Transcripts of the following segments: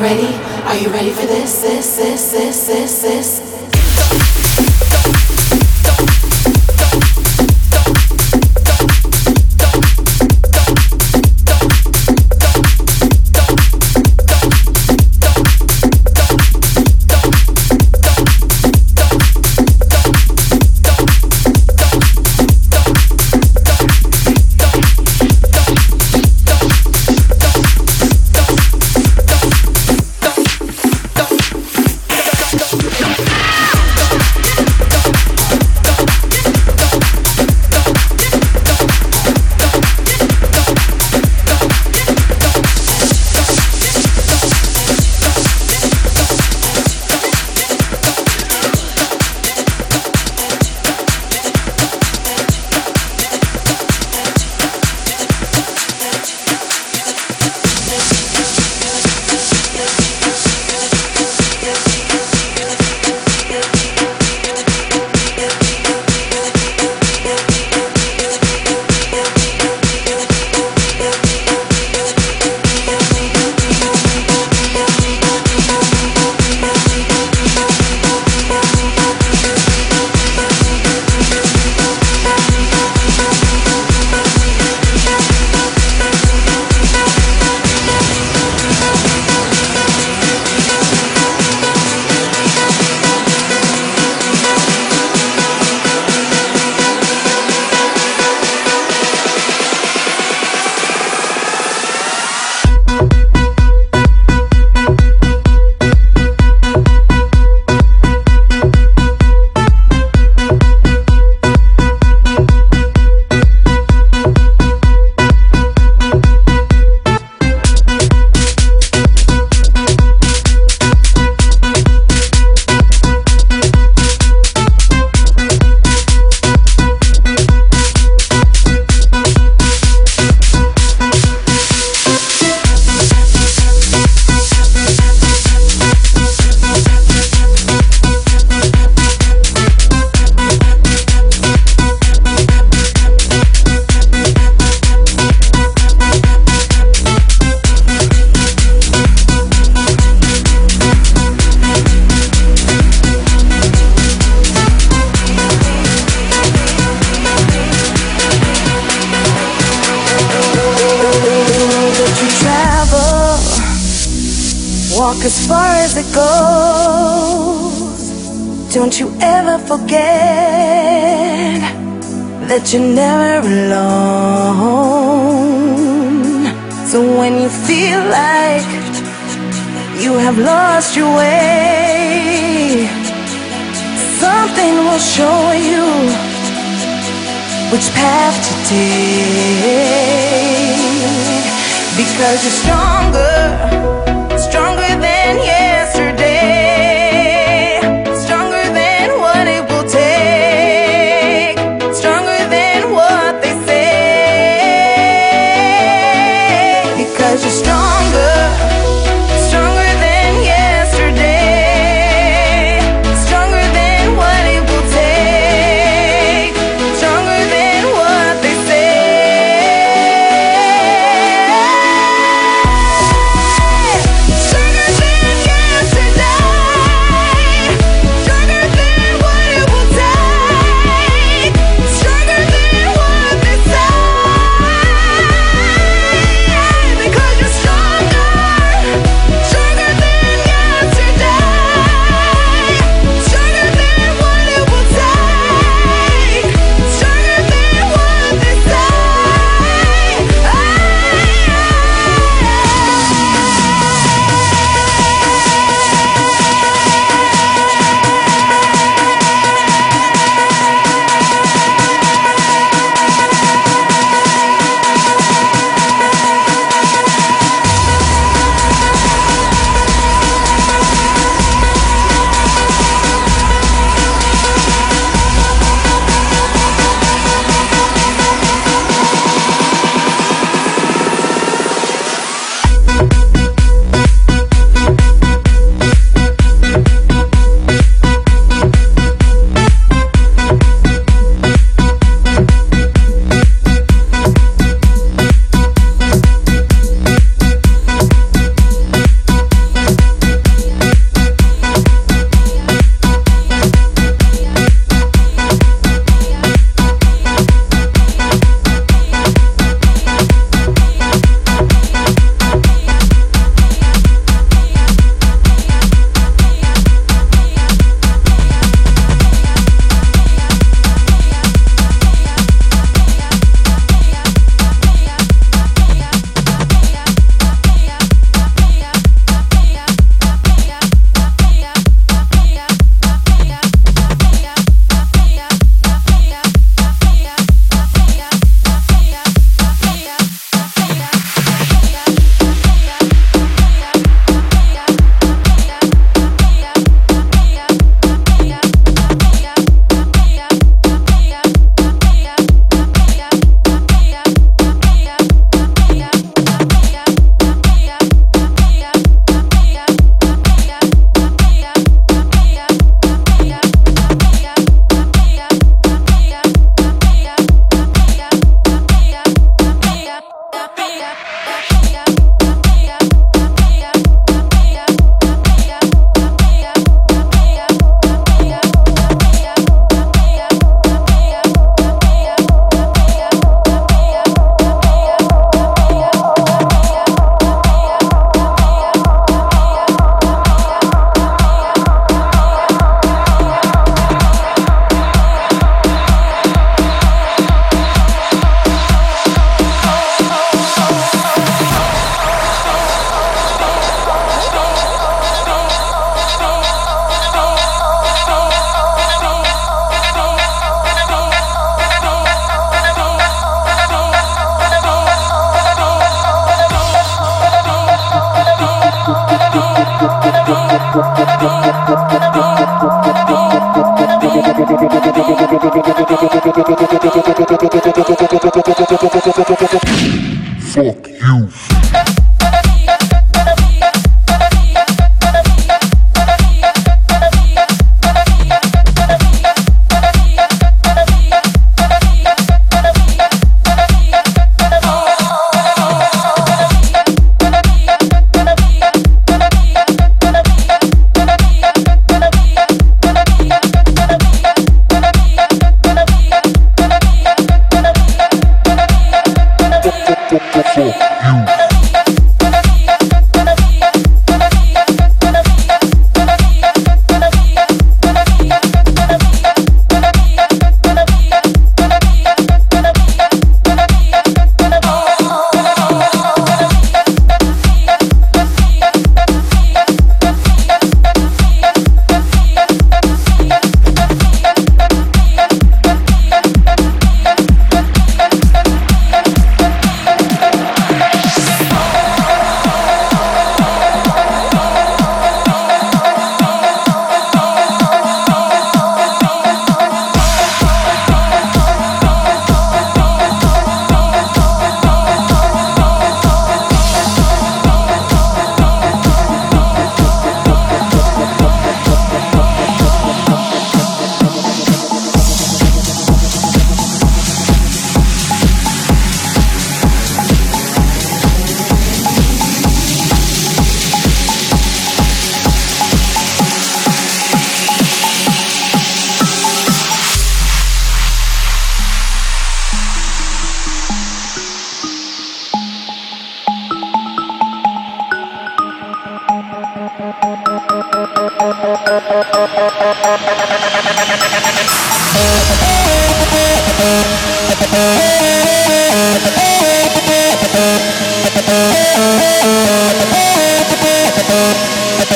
you're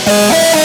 too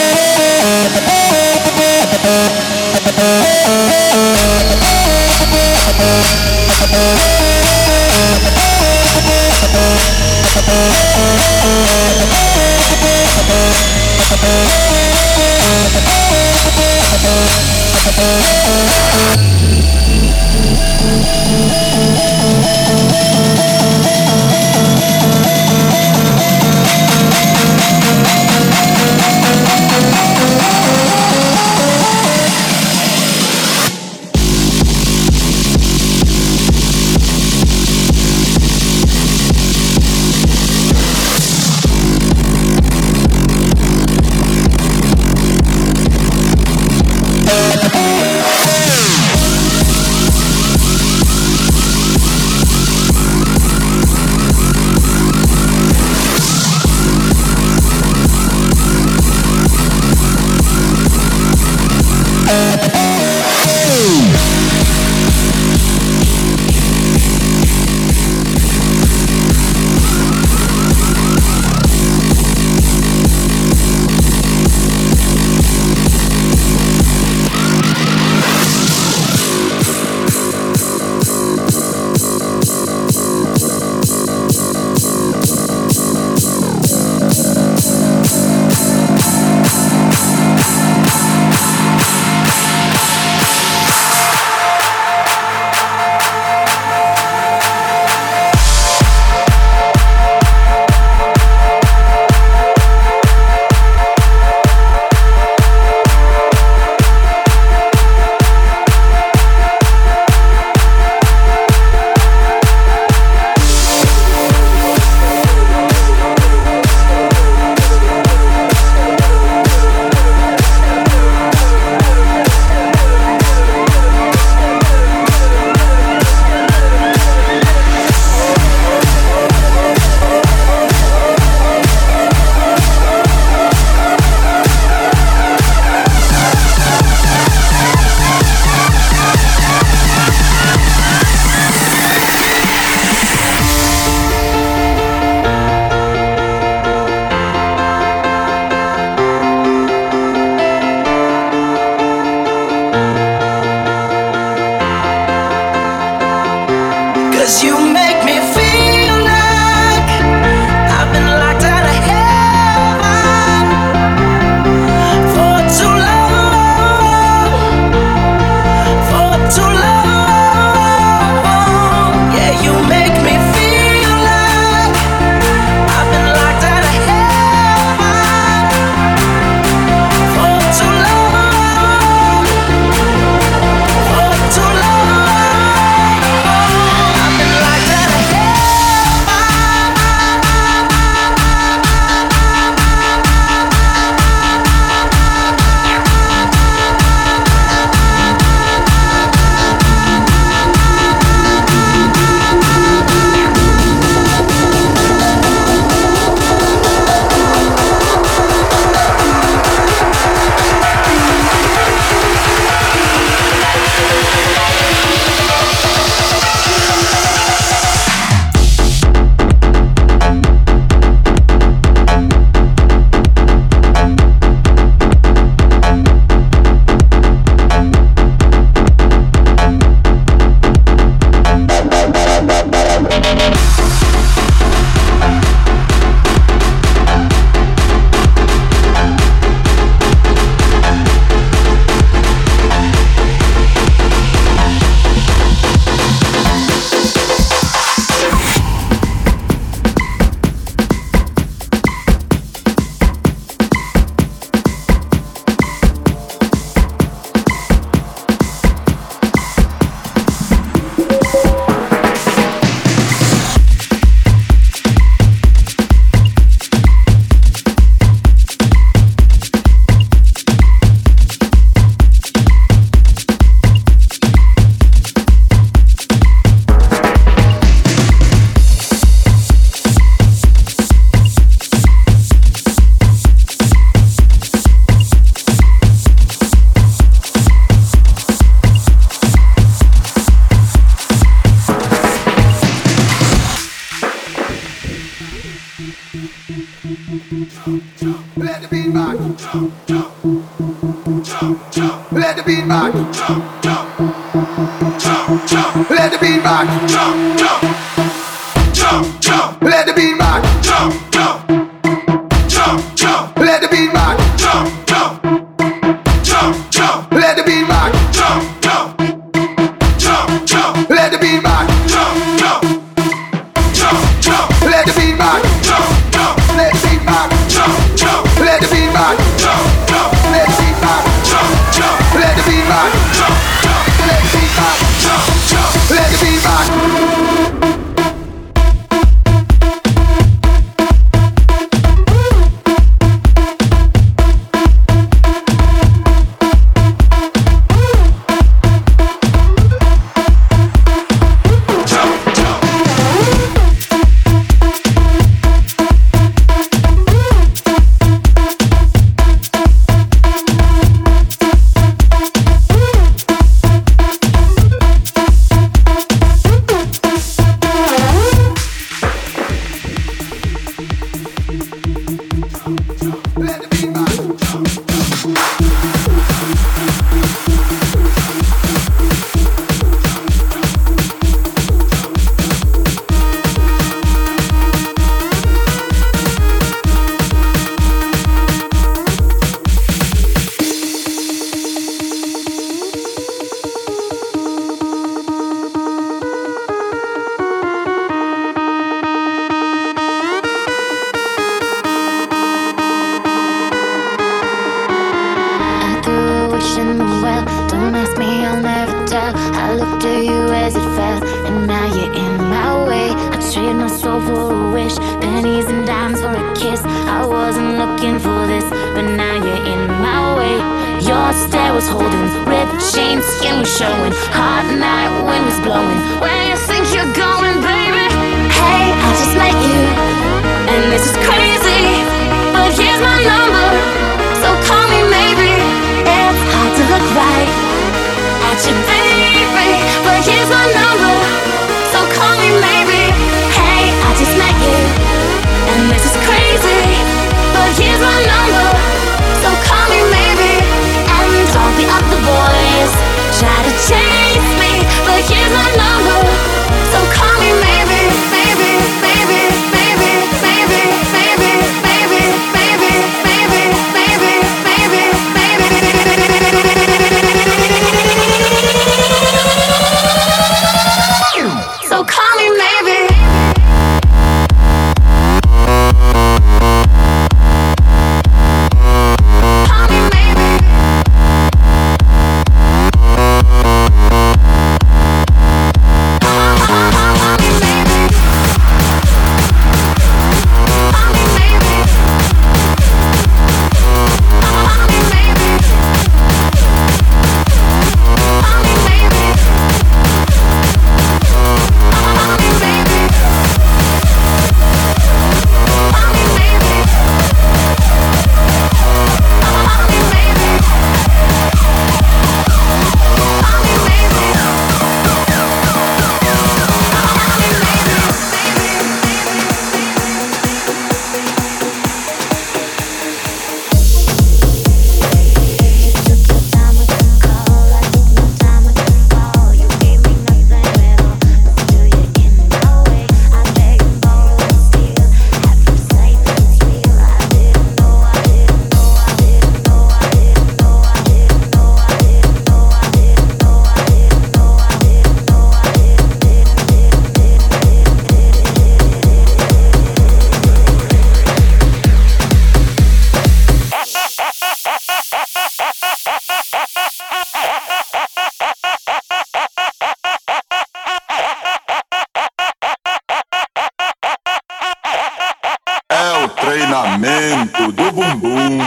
treinamento do bumbum,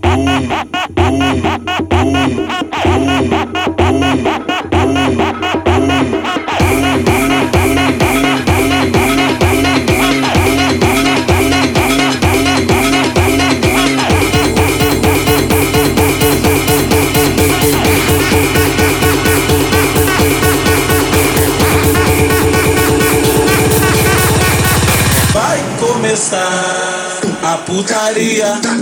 bum, bum, bum, bum, bum, bum. porcaria.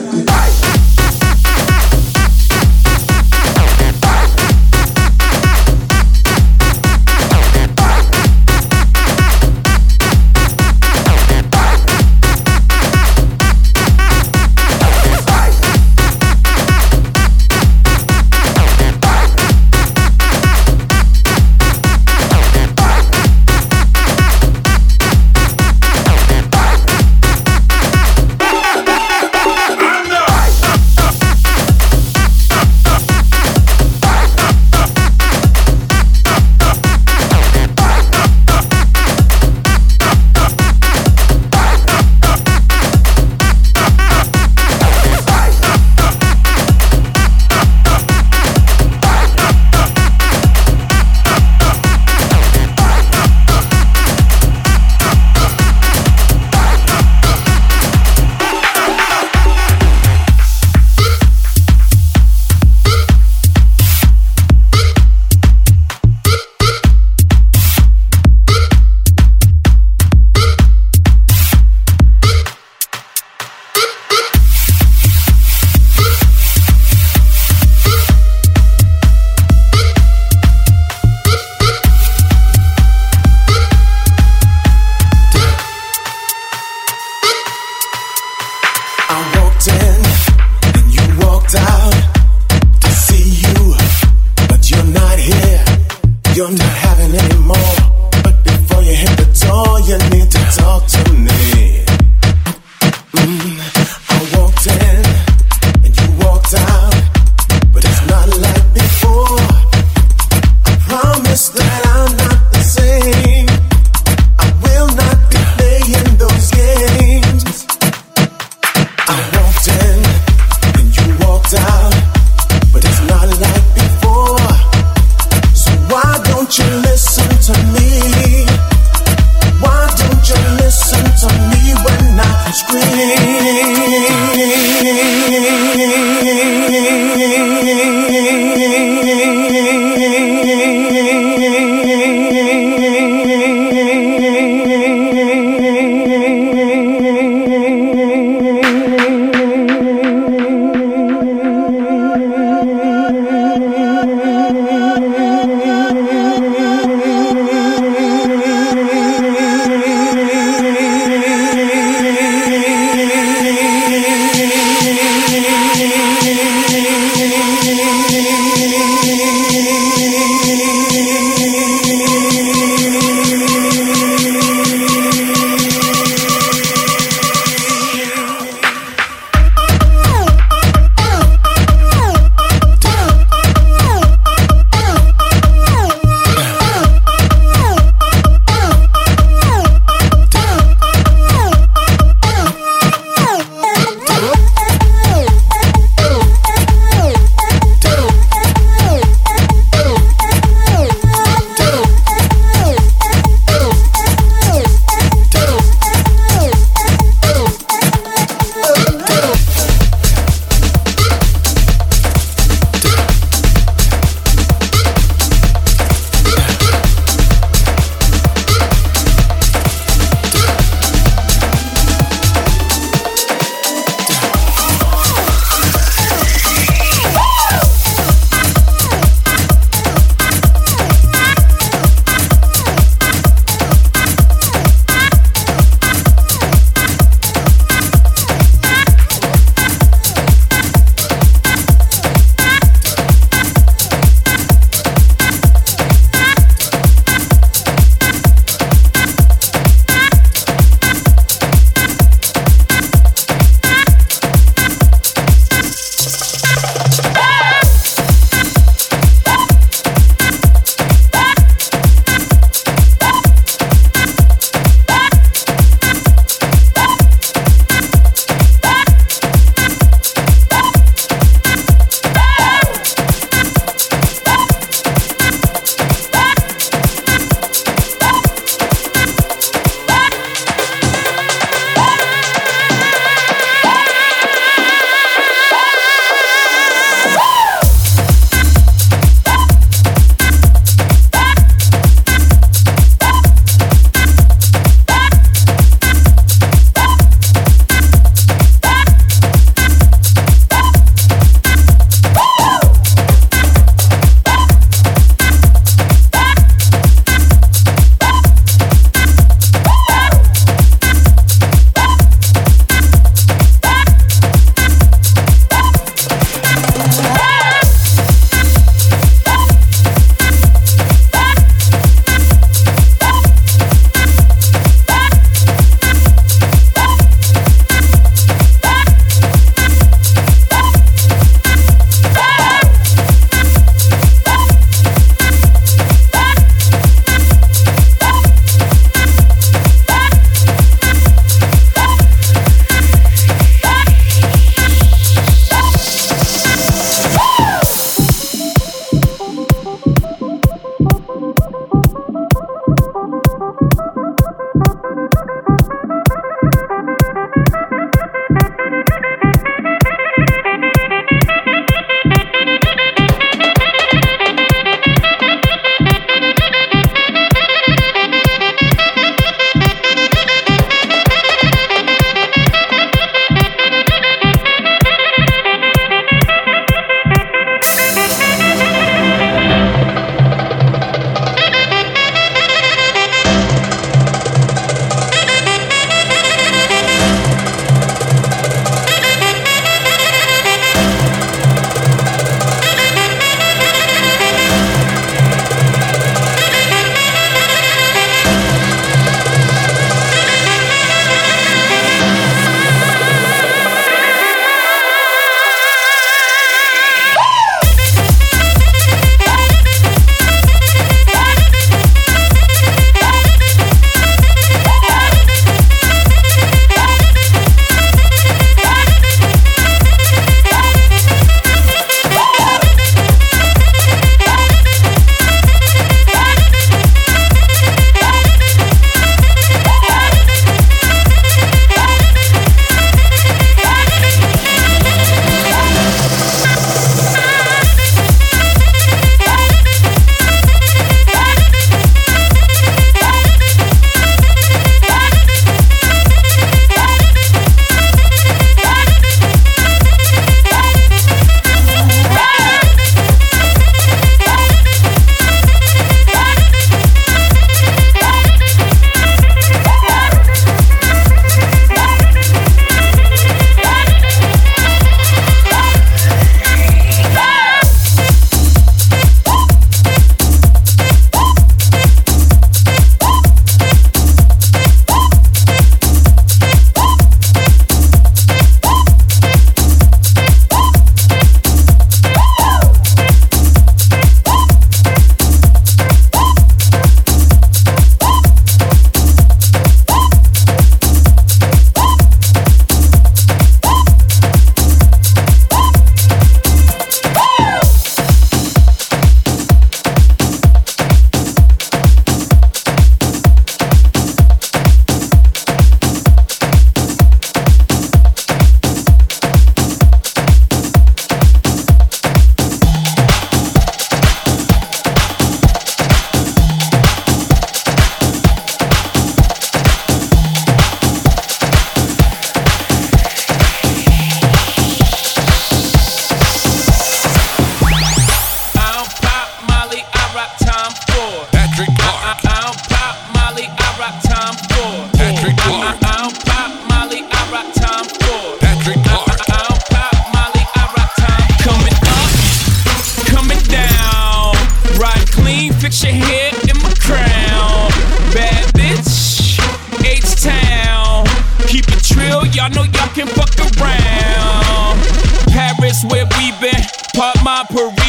for. Patrick Clark.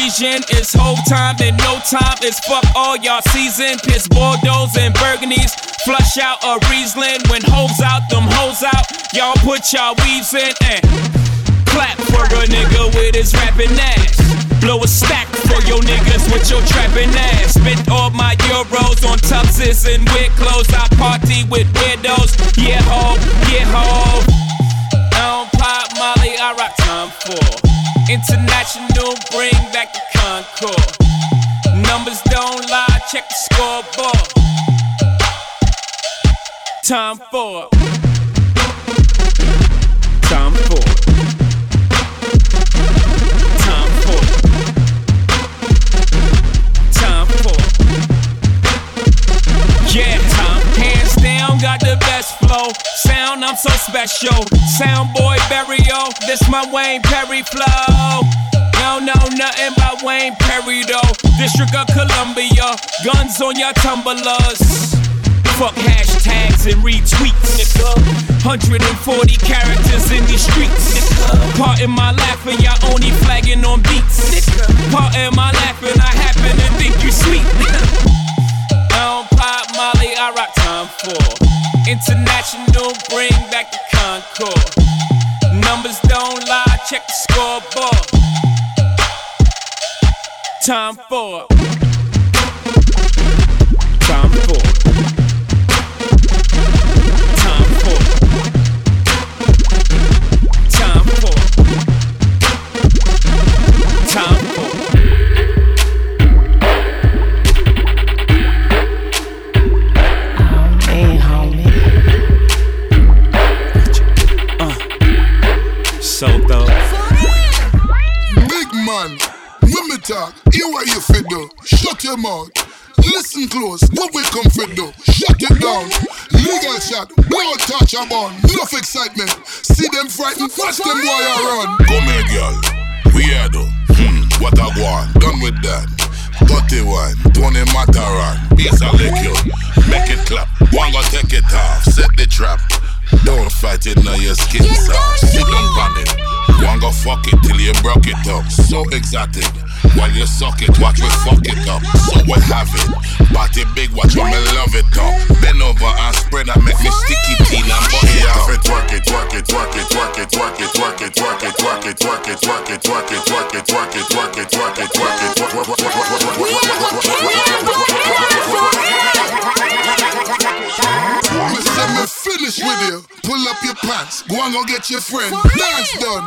Parisian. It's whole time and no time. It's fuck all y'all season. Piss Bordeaux and Burgundies. Flush out a Riesling. When hoes out, them hoes out. Y'all put y'all weaves in and clap for a nigga with his rapping ass. Blow a stack for your niggas with your trapping ass. Spent all my euros on tuxes and weird clothes. I party with weirdos. Yeah, ho, yeah, ho. I don't pop Molly, I rock Tom Ford. International, bring back the Concorde. Numbers don't lie, check the scoreboard. Tom Ford. Tom Ford. Tom Ford. Tom Ford. Yeah, time. Hands down, got the best flow. Sound, I'm so special. Soundboy burial. This my Wayne Perry flow. Don't know nothing about Wayne Perry though. District of Columbia. Guns on your tumblers. Fuck hashtags and retweets, nigga. 140 characters in these streets. Part in my laughing, y'all only flagging on beats. Part in my laughing, I happen to think you sweet. Don't pop Molly, I rock Tom Ford. International, bring back the Concorde. Numbers don't lie, check the scoreboard. Tom Ford. Tom Ford. Talk, hear what you fit do. Shut your mouth. Listen close, what we come fit do. Shut it down. Legal shot, no touch a bun. Enough excitement. See them frightened, watch them while you run. Come here, girl. We are though. Hmm, what a go on. Done with that. Dirty wine, Tony Matterhorn. Bass a lick you. Make it clap. One go take it off. Set the trap. Don't fight it now your skin soft. Sit down on it. One go fuck it till you broke it up. So exotic. While you suck it, watch me fuck it up. So we have it. Body big, watch me love it up. Bend over and spread and make me sticky teen and butt it up. Twerk it, twerk it, twerk it, twerk it, twerk it, twerk it, twerk it, twerk it, twerk it, twerk it, twerk it, twerk it, twerk it, twerk it, twerk it, twerk it, twerk it, Me say me finish with you. Pull up your pants. Go and go get your friend. Dance done.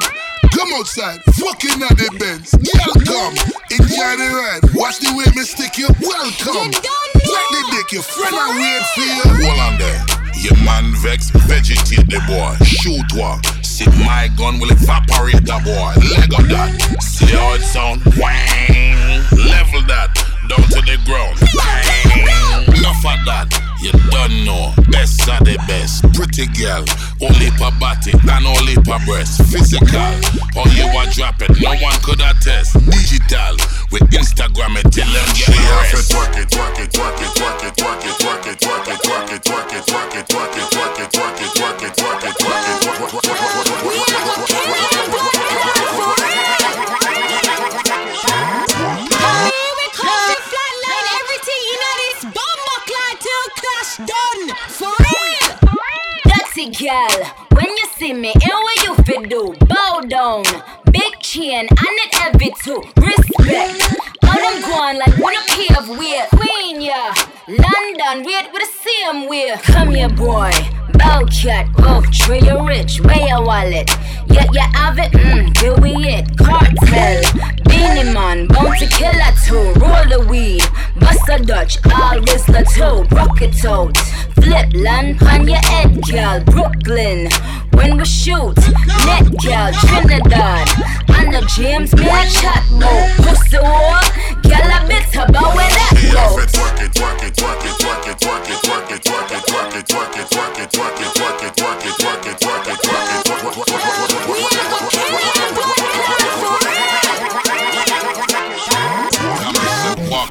Come outside, fucking at the Benz. Girl, come, enjoy the ride. Watch the way me stick you. Welcome. Like the dick, your friend I wait for you. Hold on there. Your man vex, vegetate the boy. Shoot one. See my gun will evaporate the boy. Leg of that. See how it sound? Wang. Level that. Down to the ground. Bang. Enough of that. You don't know. Best of the best. Pretty girl. Only per body and only per breast. Physical. How you a drop it. No one could attest. Digital. With Instagram it till them get rest. Twerk it, twerk it, twerk it, twerk it, twerk it, twerk it, twerk it, twerk it, twerk it, twerk it, twerk it, twerk it, twerk it, twerk it, twerk it, twerk it, girl, when you see me, and what you fit do? Bow down, big chain, and it every too. Respect. How them going like one a pair of weird yeah. London, weird with the same way. Come here, boy. Bow cat, oh, tree you rich, where your wallet? Yeah, you have it, mm, here we it. Cartel, Beenie Man, Bounty Killer too. Roll the weed, bust a Dutch, all whistler too. Rock it out, flip land on your head, girl. Brooklyn, when we shoot, net girl, Trinidad. And the James, me a chat more. Pussy war, girl, a bit about where that go. Twerk it, twerk it, twerk it, twerk it, twerk it, twerk it, twerk it, twerk it, twerk it, twerk it, twerk it, twerk it, twerk it, twerk it, twerk it, twerk it,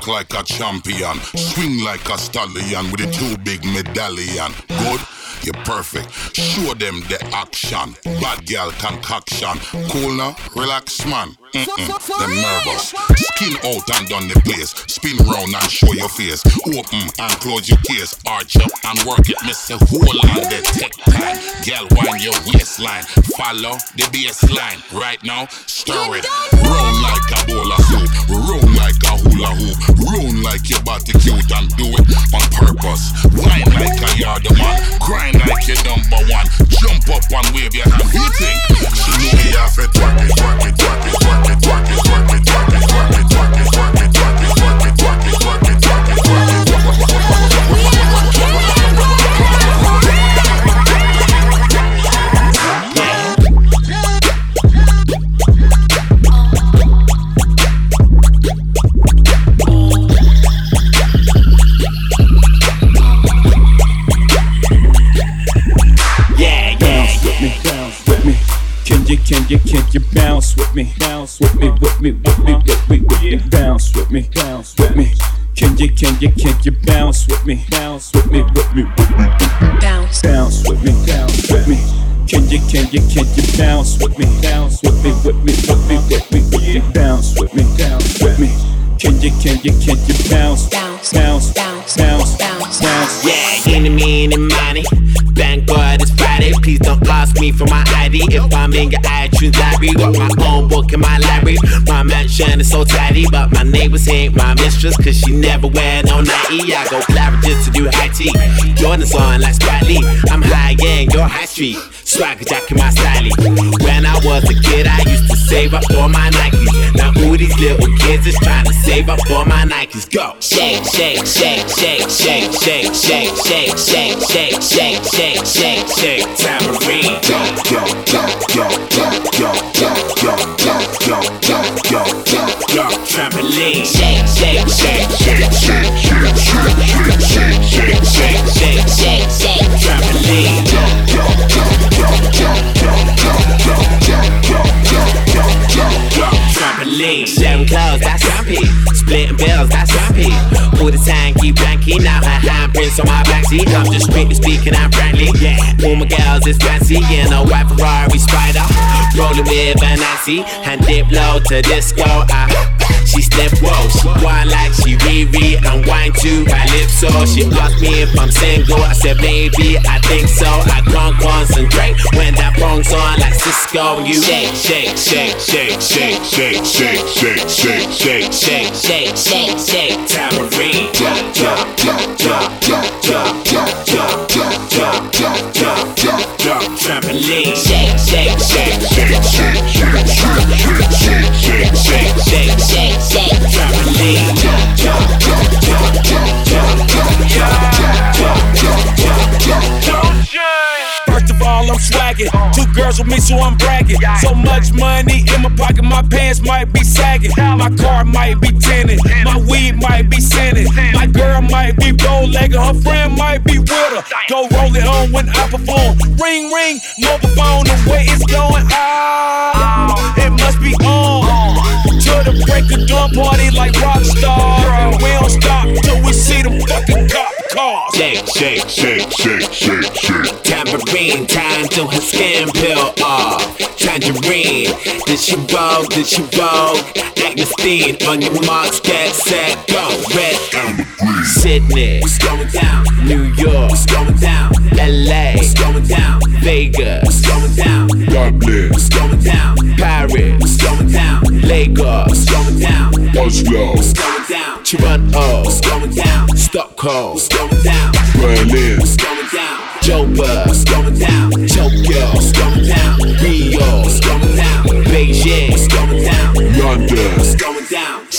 Like a champion, swing like a stallion with a two big medallion. Good. you're perfect. Show them the action. Bad girl concoction. Cool now, relax man. Mm-mm, them nervous. Skin out and down the place. Spin round and show your face. Open and close your case. Arch up and work it. Miss a on the tech time. Girl, wind your waistline. Follow the baseline. Right now, stir it. Roll like a bowl of soup. Round you can do it on purpose. You, can you, you bounce with me? Bounce with me, with me, with me, bounce, bounce with me, bounce with me. Can you, can you, can you bounce with me? Bounce with me, with me, with me, with me, with me, bounce with me, bounce with me. Can you, can you, can you bounce, bounce, bounce, bounce, bounce, bounce, bounce? Yeah, enemy in money. Thank God it's Friday. Please don't ask me for my ID. If I'm in your iTunes library, got my own book in my library. My mansion is so tidy, but my neighbors ain't my mistress, cause she never wear no nightie. I go Claridge's to do high tea. Jordan's on like Spike. I'm high end, you're high street. Swagger jack in my style. When I was a kid, I used to save up for my Nikes. Now all these little kids is trying to save up for my Nikes. Go shake, shake, shake, shake, shake, shake, shake, shake, shake, shake, shake, shake, shake, shake, tambourine. Yo, yo, yo, yo, yo, yo, yo, yo, yo, yo, yo, yo, yo, yo, trampoline. Shake, shake, shake, shake, shake, shake, shake, shake, shake, shake, shake, shake, shake, trampoline. Now her handprints on my backseat. I'm just strictly speaking, I'm friendly. Yeah, all my girls is fancy. In a white Ferrari Spider. Rolling with Nancy. And dip low to disco. I she step whoa, she whine like she Riri and whine to Calypso. She asked me if I'm single. I said maybe, I think so. I can't concentrate when that phone's on like Sisqo. You shake, shake, shake, shake, shake, shake, shake, shake, shake, shake, shake, shake, shake, shake, tambourine. Jump, jump, jump, jump, jump, jump, jump, jump, jump, jump, jump, jump, jump, jump, trampoline. Shake, shake, shake, shake, shake, shake, shake, shake, shake, shake, shake, shake shake. Don't shake all, I'm swagging. Two girls with me, so I'm bragging. So much money in my pocket, my pants might be sagging. My car might be tinted. My weed might be scented. My girl might be bow legged. Her friend might be with her. Go roll it on when I perform. Ring, ring, mobile phone, the way it's going. Oh, it must be on. To the break of dawn party like rock star. We don't stop till we see them fucking cop cars. Shake, shake, shake, shake, shake, shake. Tambourine, time till her skin peel off. Tangerine, did she roll, did she roll? Agnesteen, on your marks, get set, go. Red, amber, green. Sydney, what's going down? New York, what's going down? LA, what's going down? Vegas, what's going down? Dublin, what's going down? Paris, what's going down? Lagos, what's going down? Oslo, what's going down? Toronto, what's going down? Stockholm, what's going down? Berlin, what's going down? Joburg, what's going down? Tokyo, what's going down? Rio, what's going down? Beijing, what's going down? London, what's going down?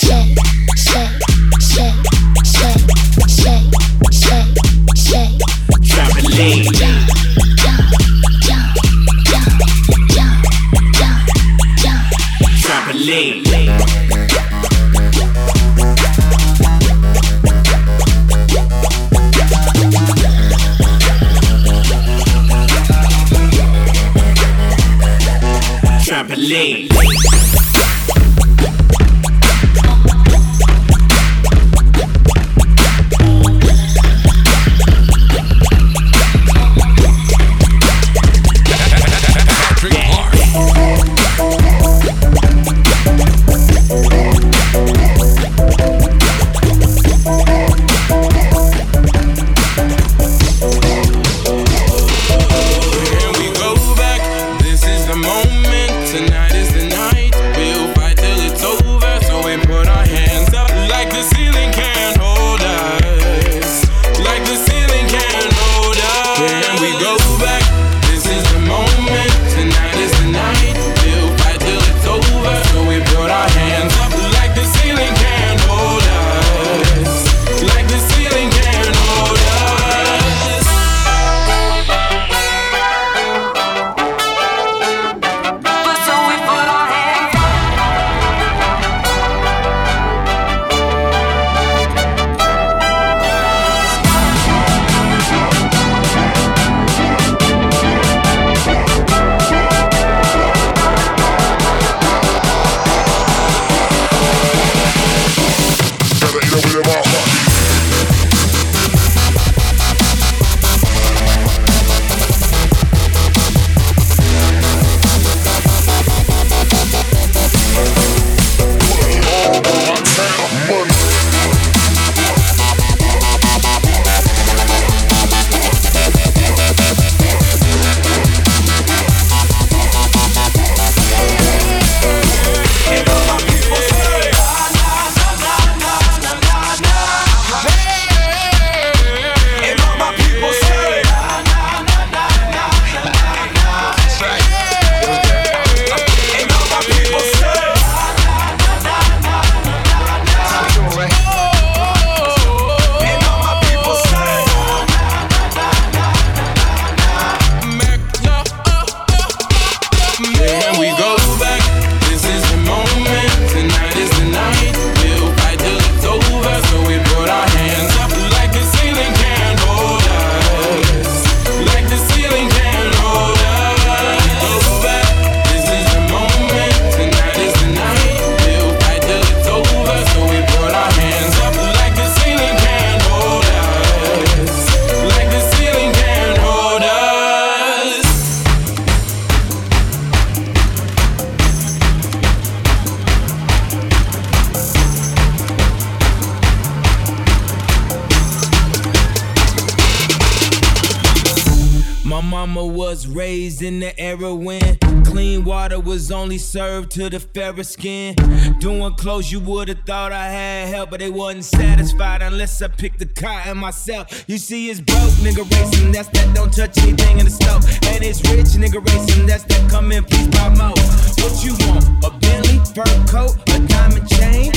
To the fairer skin. Doing clothes, you would've thought I had help, but they wasn't satisfied unless I picked the cotton myself. You see, it's broke nigga racing, that's that don't touch anything in the stove. And it's rich nigga racing, that's that come in, please buy more. What you want? A Bentley, fur coat, a diamond chain?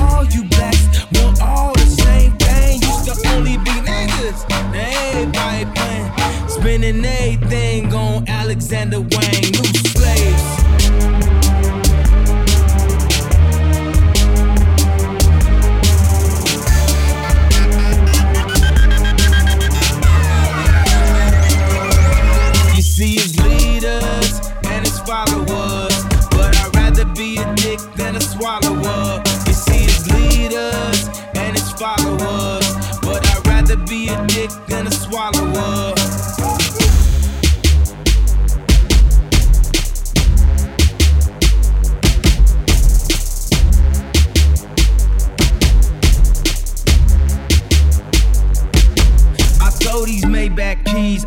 All you blacks want all the same thing. Used to only be niggas, now everybody playing. Spending everything on Alexander Wang, new slaves.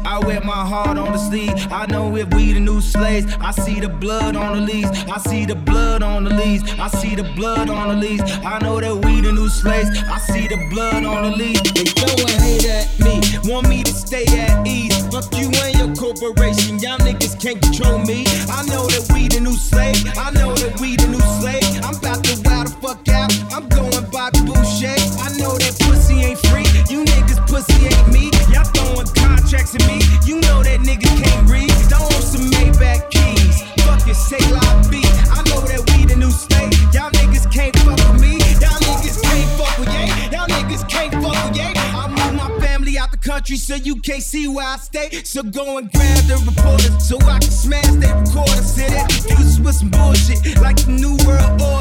I wear my heart on the sleeve. I know if we the new slaves. I see the blood on the leaves. I see the blood on the leaves. I see the blood on the leaves. I know that we the new slaves. I see the blood on the leaves. They throwing hate at me. Want me to stay at ease. Fuck you and your corporation. Y'all niggas can't control me. I know that we the new slaves. I know that we the new slaves. I'm about to wild the fuck out. I'm going Bobby Boucher. I know that pussy ain't free. You niggas pussy ain't me. Y'all throwing at me. You know that niggas can't read. Don't want some Maybach keys. Fuck your say like B. I know that we the new state. Y'all niggas can't fuck with me. Y'all niggas can't fuck with yay. Y'all niggas can't fuck with yay. I moved my family out the country so you can't see where I stay. So go and grab the reporters so I can smash their recorder. Sit at excuses with some bullshit like the New World Order.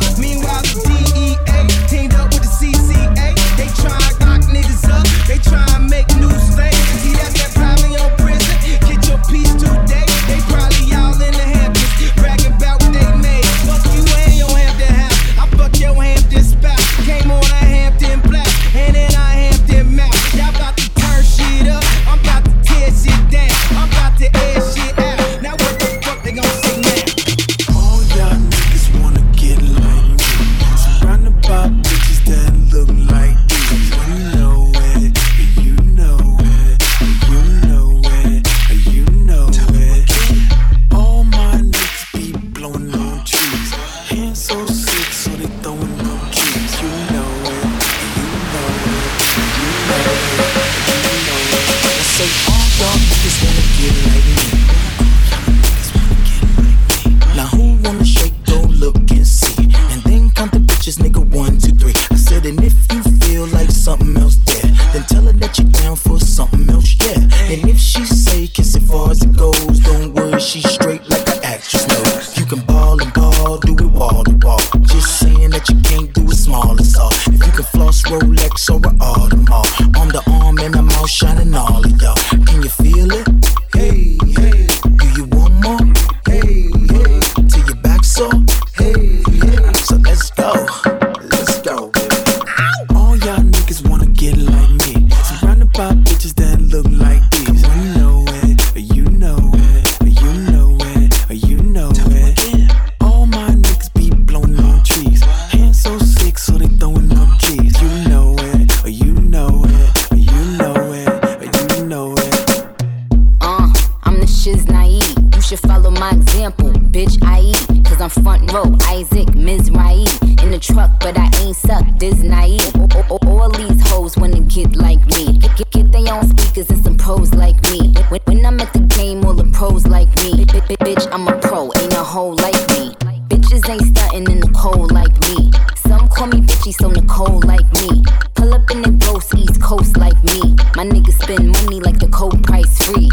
My example, bitch. I eat, cause I'm front row. Isaac Mizrahi in the truck, but I ain't suck. This naive. All these hoes wanna get like me. Get, get, get their own speakers and some pros like me. When, when I'm at the game, all the pros like me. Bitch, I'm a pro, ain't a hoe like me. Bitches ain't stunting in the cold like me. Some call me bitchy, so Nicole like me. Pull up in the ghost East Coast like me. My niggas spend money like the cold price free.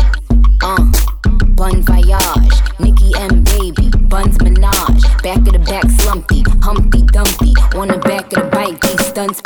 Uh, Bun Voyage, Nicki and Baby, Buns Minaj. Back of the back slumpy, Humpty Dumpty. On the back of the bike, these stunts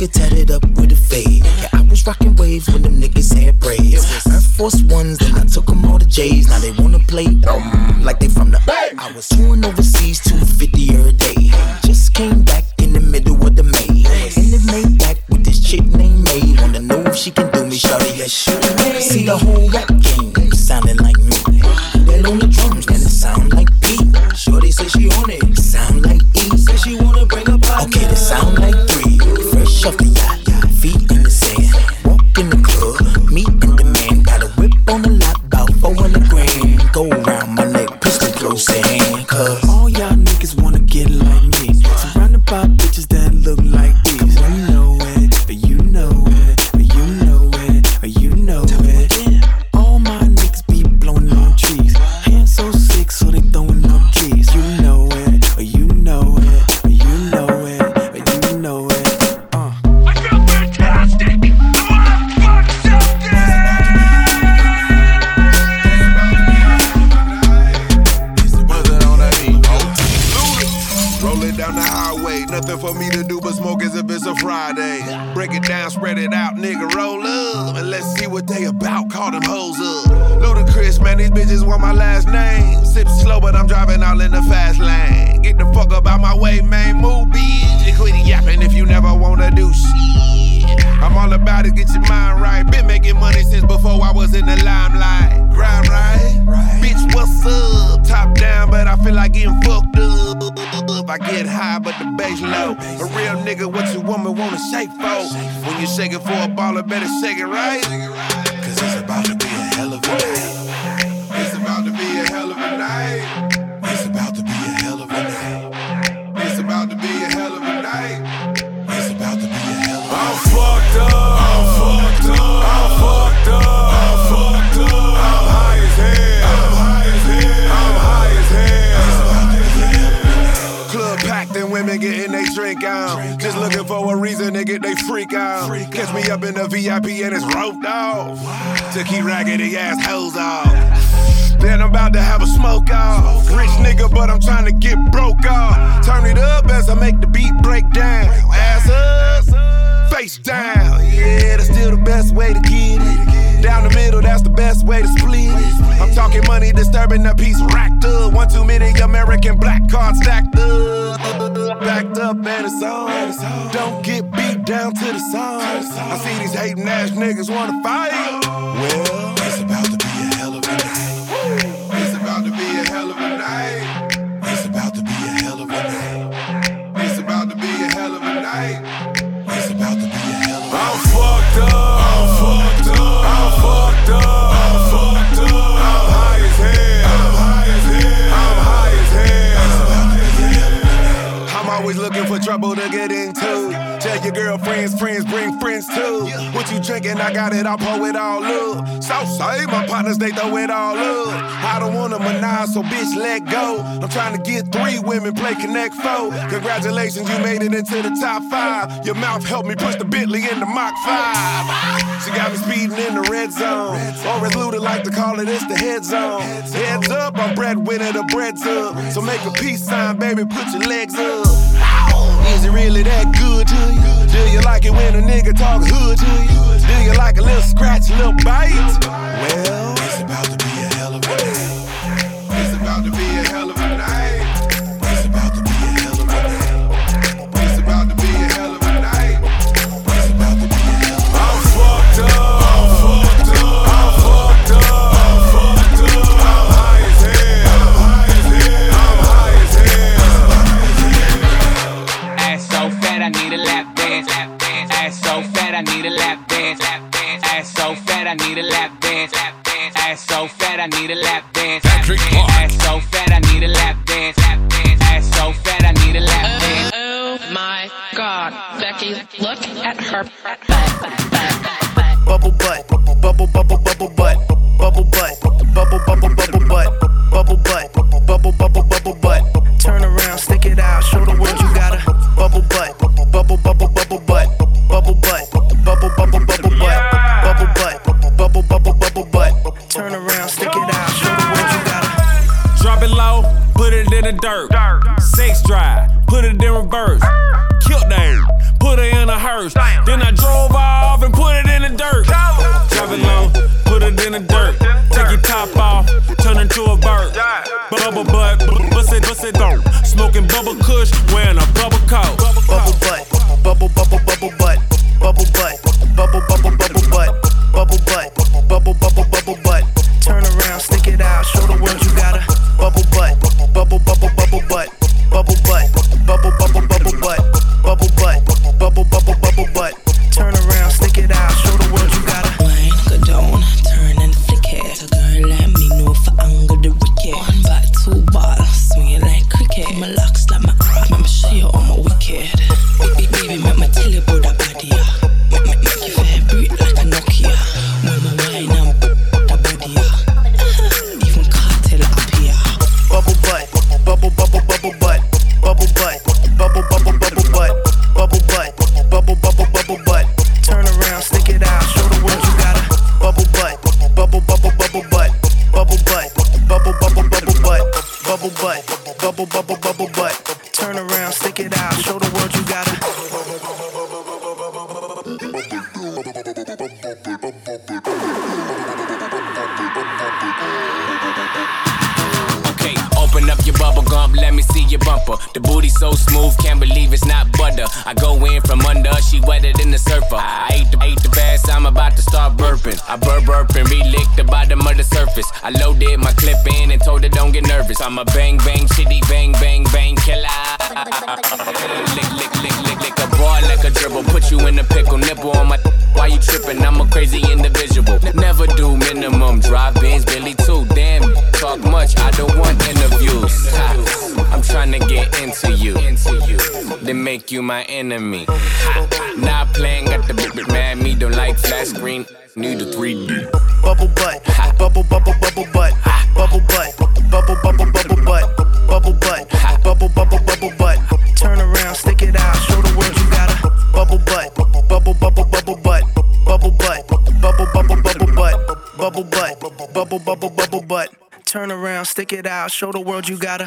nigga tatted up with a fade. Yeah, I was rocking waves when them niggas had braids. Air Force Ones, then I took them all to J's. Now they wanna play um, like they from the. back. I was chewing over I'm trying to get broke off. Turn it up as I make the beat break down. Ass up, face down. Yeah, that's still the best way to get it. Down the middle, that's the best way to split it. I'm talking money disturbing the piece racked up. One too many American black cards stacked up. Backed up and it's on. Don't get beat down to the song. I see these hating ass niggas wanna fight. Well, And I got it, I pull it all up. Southside, my partners, they throw it all up. I don't wanna menage, so bitch, let go. I'm trying to get three women, play Connect Four. Congratulations, you made it into the top five. Your mouth helped me push the Bentley into Mach 5. She got me speeding in the red zone. Or as Luda like to call it, it's the head zone. Heads up, I'm breadwinner, the bread's up. So make a peace sign, baby, put your legs up. Is it really that good to you? Do you like it when a nigga talk hood to you? Do you like a little scratch, a little bite? Well, it's about to be. Ass so fat, I need a lap dance. Ass so fat, I need a lap dance. Patrick. Ass so fat, I need a lap dance. Ass so fat, I need a lap dance. Oh, oh my God, Becky, look at her butt. Turn around, stick it out, show the world you got your bumper. The booty so smooth, can't believe it's not butter. I go in from under, she wetter than the surfer. I ate the, ate the bass, I'm about to start burping. I burp burp and re-lick the bottom of the surface. I loaded my clip in and told her don't get nervous. I'm a bang bang shitty bang bang bang killer. lick lick lick lick lick a ball like a dribble, put you in a pickle, nipple on my. Why you tripping? I'm a crazy individual. Never do minimum drive bins, Billy too. Damn, talk much. I don't want interviews. I'm trying to get into you, then make you my enemy. Not playing, got the bit bit mad. Me don't like flat screen. Need a 3D. bubble butt, bubble bubble bubble butt, bubble butt, bubble bubble bubble butt, bubble butt, bubble bubble bubble butt. Turn around, stick it out, show the world you got a bubble butt, bubble bubble bubble butt, bubble butt, bubble bubble bubble butt, bubble butt, bubble bubble bubble butt. Turn around, stick it out, show the world you got a